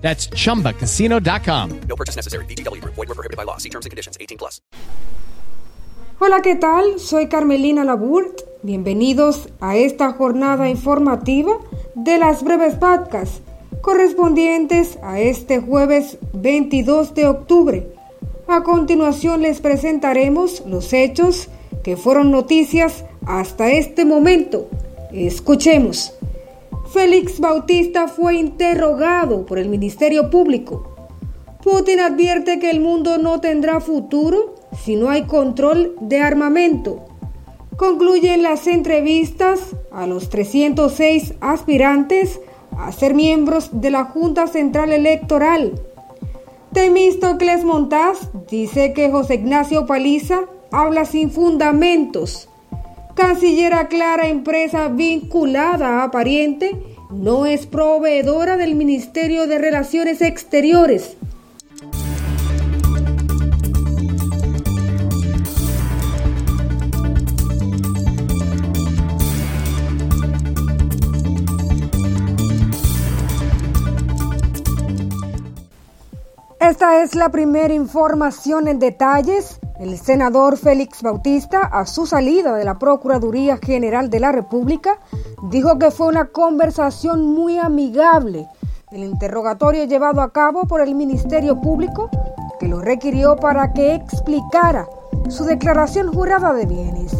That's chumbacasino.com. No purchase necessary. BGW. Void were prohibited by law. See terms and conditions. 18 plus. Hola, ¿qué tal? Soy Carmelina Labourt. Bienvenidos a esta jornada informativa de las breves podcasts correspondientes a este jueves 22 de octubre. A continuación les presentaremos los hechos que fueron noticias hasta este momento. Escuchemos. Félix Bautista fue interrogado por el Ministerio Público. Putin advierte que el mundo no tendrá futuro si no hay control de armamento. Concluyen las entrevistas a los 306 aspirantes a ser miembros de la Junta Central Electoral. Temístocles Montaz dice que José Ignacio Paliza habla sin fundamentos. Canciller aclara empresa vinculada a pariente no es proveedora del Ministerio de Relaciones Exteriores. Esta es la primera información en detalles. El senador Félix Bautista, a su salida de la Procuraduría General de la República, dijo que fue una conversación muy amigable. El interrogatorio llevado a cabo por el Ministerio Público, que lo requirió para que explicara su declaración jurada de bienes.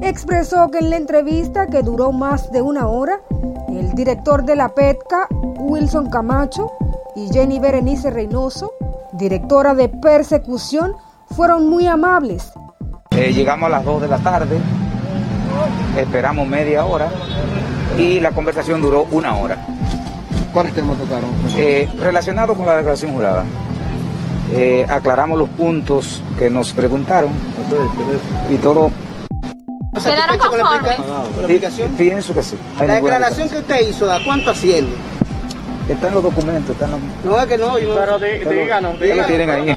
Expresó que en la entrevista, que duró más de una hora, el director de la PETCA, Wilson Camacho, y Jenny Berenice Reynoso, directora de persecución, fueron muy amables. Eh, llegamos a las 2 de la tarde, esperamos media hora y la conversación duró una hora. ¿Cuáles temas tocaron? Eh, relacionado con la declaración jurada. Eh, aclaramos los puntos que nos preguntaron y todo. ¿Quedaron conformes? ¿Con la aplicación? Pienso que sí. Hay La declaración que usted hizo, ¿a cuánto asciende? Está en los documentos, está en los... No, es que no. Yo... Pero díganos, lo tienen ahí.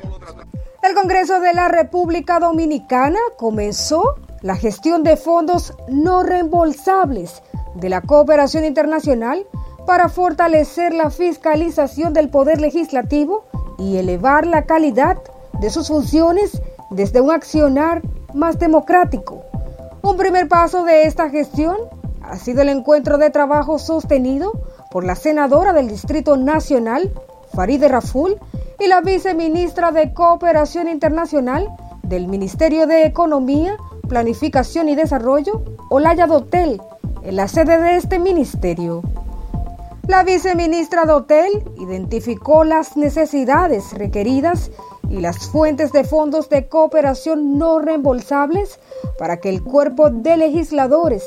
El Congreso de la República Dominicana comenzó la gestión de fondos no reembolsables de la cooperación internacional para fortalecer la fiscalización del poder legislativo y elevar la calidad de sus funciones desde un accionar más democrático. Un primer paso de esta gestión ha sido el encuentro de trabajo sostenido por la senadora del Distrito Nacional, Faride Raful, y la viceministra de Cooperación Internacional del Ministerio de Economía, Planificación y Desarrollo, Olaya Dotel, en la sede de este ministerio. La viceministra Dotel identificó las necesidades requeridas y las fuentes de fondos de cooperación no reembolsables para que el cuerpo de legisladores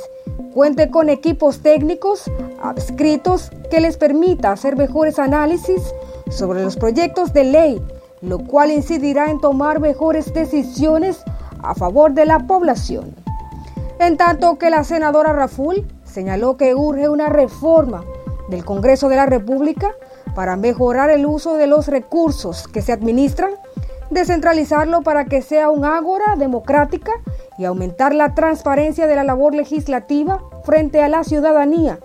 cuente con equipos técnicos adscritos que les permita hacer mejores análisis sobre los proyectos de ley, lo cual incidirá en tomar mejores decisiones a favor de la población. En tanto que la senadora Raful señaló que urge una reforma del Congreso de la República para mejorar el uso de los recursos que se administran, descentralizarlo para que sea un ágora democrática y aumentar la transparencia de la labor legislativa frente a la ciudadanía,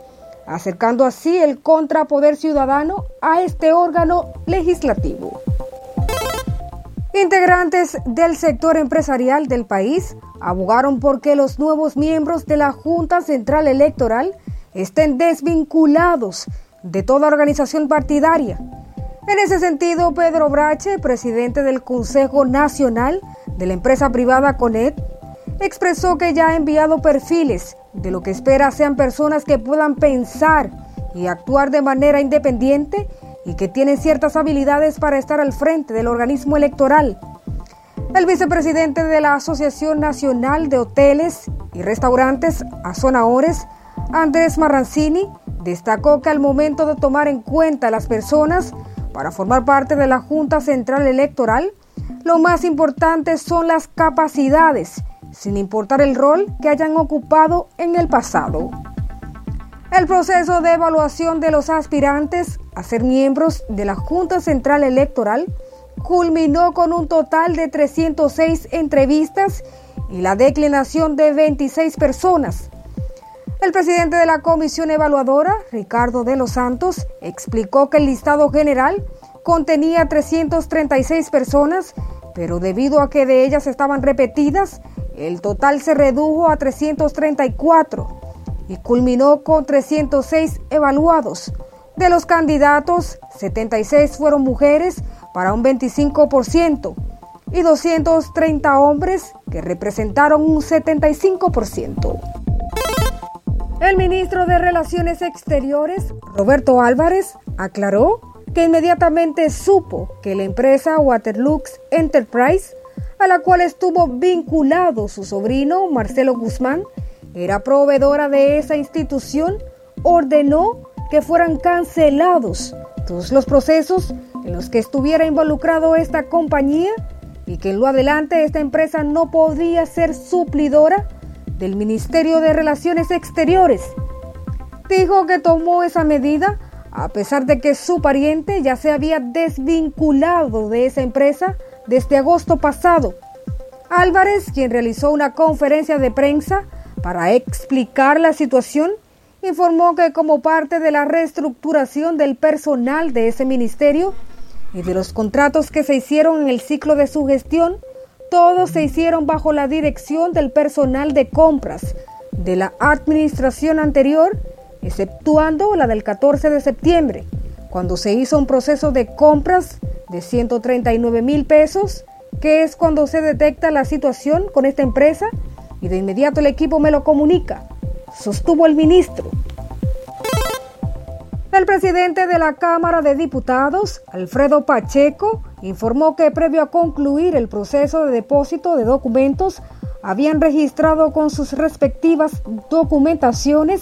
acercando así el contrapoder ciudadano a este órgano legislativo. Integrantes del sector empresarial del país abogaron por que los nuevos miembros de la Junta Central Electoral estén desvinculados de toda organización partidaria. En ese sentido, Pedro Brache, presidente del Consejo Nacional de la empresa privada CONET, expresó que ya ha enviado perfiles de lo que espera sean personas que puedan pensar y actuar de manera independiente y que tienen ciertas habilidades para estar al frente del organismo electoral. El vicepresidente de la Asociación Nacional de Hoteles y Restaurantes, Ores, Andrés Marrancini, destacó que al momento de tomar en cuenta las personas para formar parte de la Junta Central Electoral, Lo más importante son las capacidades, sin importar el rol que hayan ocupado en el pasado. El proceso de evaluación de los aspirantes a ser miembros de la Junta Central Electoral culminó con un total de 306 entrevistas y la declinación de 26 personas. El presidente de la comisión evaluadora, Ricardo de los Santos, explicó que el listado general contenía 336 personas, pero debido a que de ellas estaban repetidas, el total se redujo a 334 y culminó con 306 evaluados. De los candidatos, 76 fueron mujeres para un 25% y 230 hombres que representaron un 75%. El ministro de Relaciones Exteriores, Roberto Álvarez, aclaró que inmediatamente supo que la empresa Waterlux Enterprise, a la cual estuvo vinculado su sobrino Marcelo Guzmán, era proveedora de esa institución, ordenó que fueran cancelados todos los procesos en los que estuviera involucrado esta compañía y que en lo adelante esta empresa no podía ser suplidora del Ministerio de Relaciones Exteriores. Dijo que tomó esa medida a pesar de que su pariente ya se había desvinculado de esa empresa desde agosto pasado. Álvarez, quien realizó una conferencia de prensa para explicar la situación, informó que como parte de la reestructuración del personal de ese ministerio y de los contratos que se hicieron en el ciclo de su gestión, todos se hicieron bajo la dirección del personal de compras de la administración anterior, exceptuando la del 14 de septiembre, cuando se hizo un proceso de compras de 139 mil pesos, que es cuando se detecta la situación con esta empresa y de inmediato el equipo me lo comunica, sostuvo el ministro. El presidente de la Cámara de Diputados, Alfredo Pacheco, informó que previo a concluir el proceso de depósito de documentos, habían registrado con sus respectivas documentaciones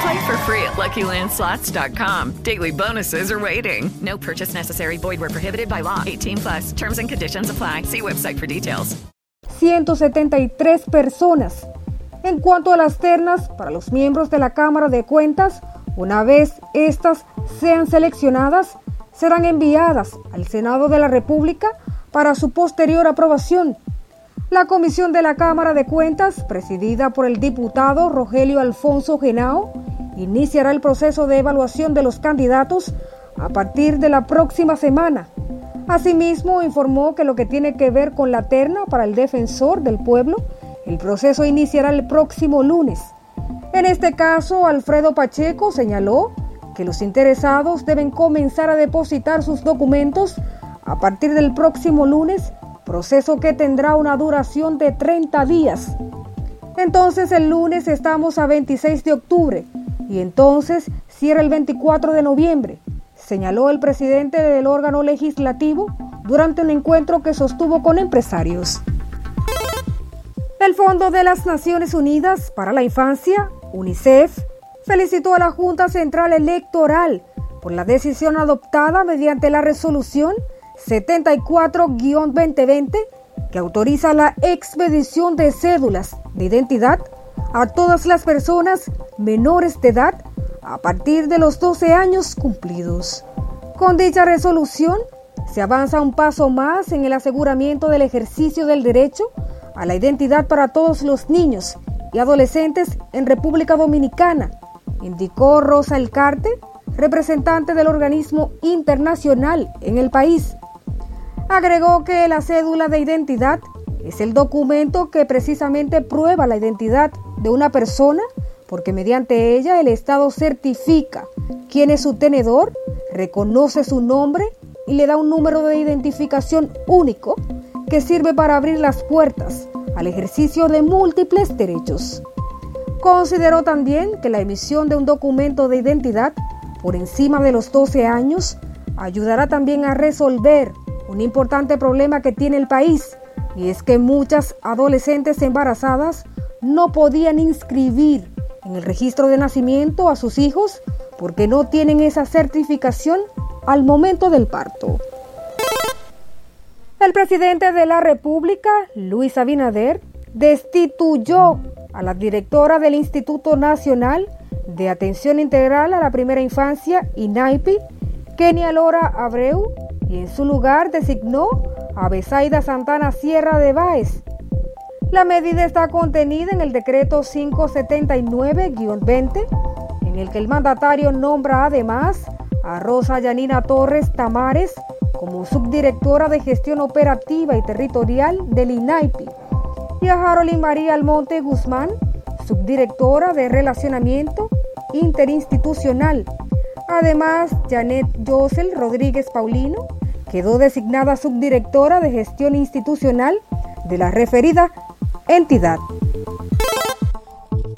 Play for free at LuckyLandSlots.com. Daily bonuses are waiting. No purchase necessary. Void prohibited by law. 18 plus. Terms and conditions apply. See website for details. 173 personas. En cuanto a las ternas para los miembros de la Cámara de Cuentas, una vez estas sean seleccionadas, serán enviadas al Senado de la República para su posterior aprobación. La comisión de la Cámara de Cuentas, presidida por el diputado Rogelio Alfonso Genao, iniciará el proceso de evaluación de los candidatos a partir de la próxima semana. Asimismo, informó que lo que tiene que ver con la terna para el defensor del pueblo, el proceso iniciará el próximo lunes. En este caso, Alfredo Pacheco señaló que los interesados deben comenzar a depositar sus documentos a partir del próximo lunes, proceso que tendrá una duración de 30 días. Entonces el lunes estamos a 26 de octubre y entonces cierra el 24 de noviembre, señaló el presidente del órgano legislativo durante un encuentro que sostuvo con empresarios. El Fondo de las Naciones Unidas para la Infancia, UNICEF, felicitó a la Junta Central Electoral por la decisión adoptada mediante la resolución 74-2020 que autoriza la expedición de cédulas de identidad a todas las personas menores de edad a partir de los 12 años cumplidos. Con dicha resolución se avanza un paso más en el aseguramiento del ejercicio del derecho a la identidad para todos los niños y adolescentes en República Dominicana, indicó Rosa Elcarte, representante del organismo internacional en el país. Agregó que la cédula de identidad es el documento que precisamente prueba la identidad de una persona porque mediante ella el Estado certifica quién es su tenedor, reconoce su nombre y le da un número de identificación único que sirve para abrir las puertas al ejercicio de múltiples derechos. Consideró también que la emisión de un documento de identidad por encima de los 12 años ayudará también a resolver un importante problema que tiene el país, y es que muchas adolescentes embarazadas no podían inscribir en el registro de nacimiento a sus hijos porque no tienen esa certificación al momento del parto. El presidente de la República, Luis Abinader, destituyó a la directora del Instituto Nacional de Atención Integral a la Primera Infancia, INAIPI, Kenia Lora Abreu, y en su lugar designó a Besaida Santana Sierra de Báez. La medida está contenida en el decreto 579-20, en el que el mandatario nombra además a Rosa Yanina Torres Tamares como subdirectora de gestión operativa y territorial del INAIPI y a Harolín María Almonte Guzmán, subdirectora de relacionamiento interinstitucional. Además, Janet Josel Rodríguez Paulino quedó designada subdirectora de gestión institucional de la referida entidad.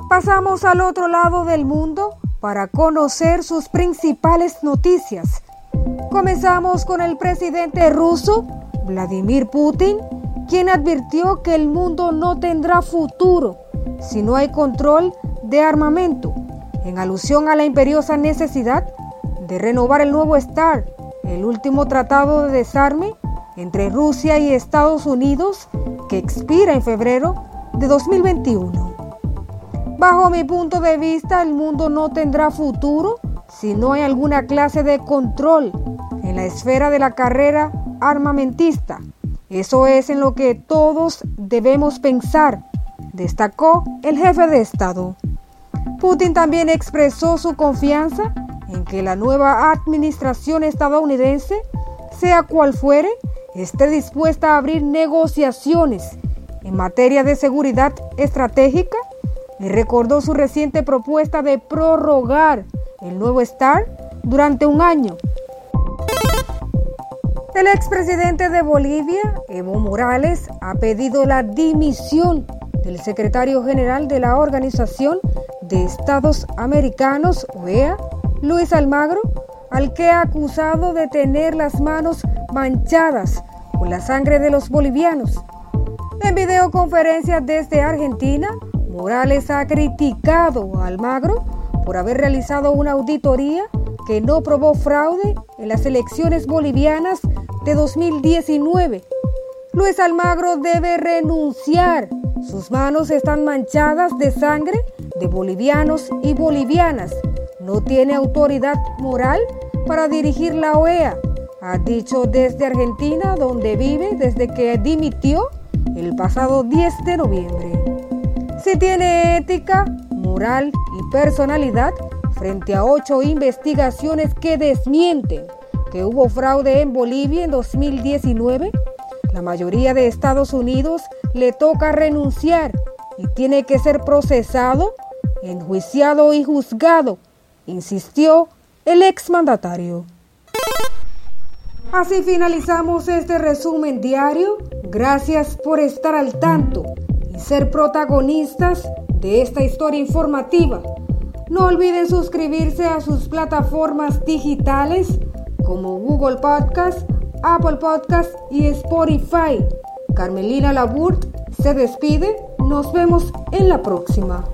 Pasamos al otro lado del mundo para conocer sus principales noticias. Comenzamos con el presidente ruso, Vladimir Putin, quien advirtió que el mundo no tendrá futuro si no hay control de armamento, en alusión a la imperiosa necesidad de renovar el nuevo START, el último tratado de desarme entre Rusia y Estados Unidos que expira en febrero de 2021. Bajo mi punto de vista, el mundo no tendrá futuro si no hay alguna clase de control en la esfera de la carrera armamentista. Eso es en lo que todos debemos pensar, destacó el jefe de Estado. Putin también expresó su confianza en que la nueva administración estadounidense, sea cual fuere, esté dispuesta a abrir negociaciones en materia de seguridad estratégica y recordó su reciente propuesta de prorrogar el nuevo STAR durante un año. El expresidente de Bolivia, Evo Morales, ha pedido la dimisión del secretario general de la Organización de Estados Americanos, OEA, Luis Almagro, al que ha acusado de tener las manos manchadas con la sangre de los bolivianos. En videoconferencia desde Argentina, Morales ha criticado a Almagro por haber realizado una auditoría que no probó fraude en las elecciones bolivianas de 2019. Luis Almagro debe renunciar. Sus manos están manchadas de sangre de bolivianos y bolivianas. No tiene autoridad moral para dirigir la OEA, ha dicho desde Argentina, donde vive desde que dimitió el pasado 10 de noviembre. Si tiene ética, moral y personalidad frente a ocho investigaciones que desmienten que hubo fraude en Bolivia en 2019, la mayoría de Estados Unidos le toca renunciar y tiene que ser procesado, enjuiciado y juzgado, insistió el exmandatario. Así finalizamos este resumen diario. Gracias por estar al tanto y ser protagonistas de esta historia informativa. No olviden suscribirse a sus plataformas digitales como Google Podcast, Apple Podcast y Spotify. Carmelina Laburt se despide. Nos vemos en la próxima.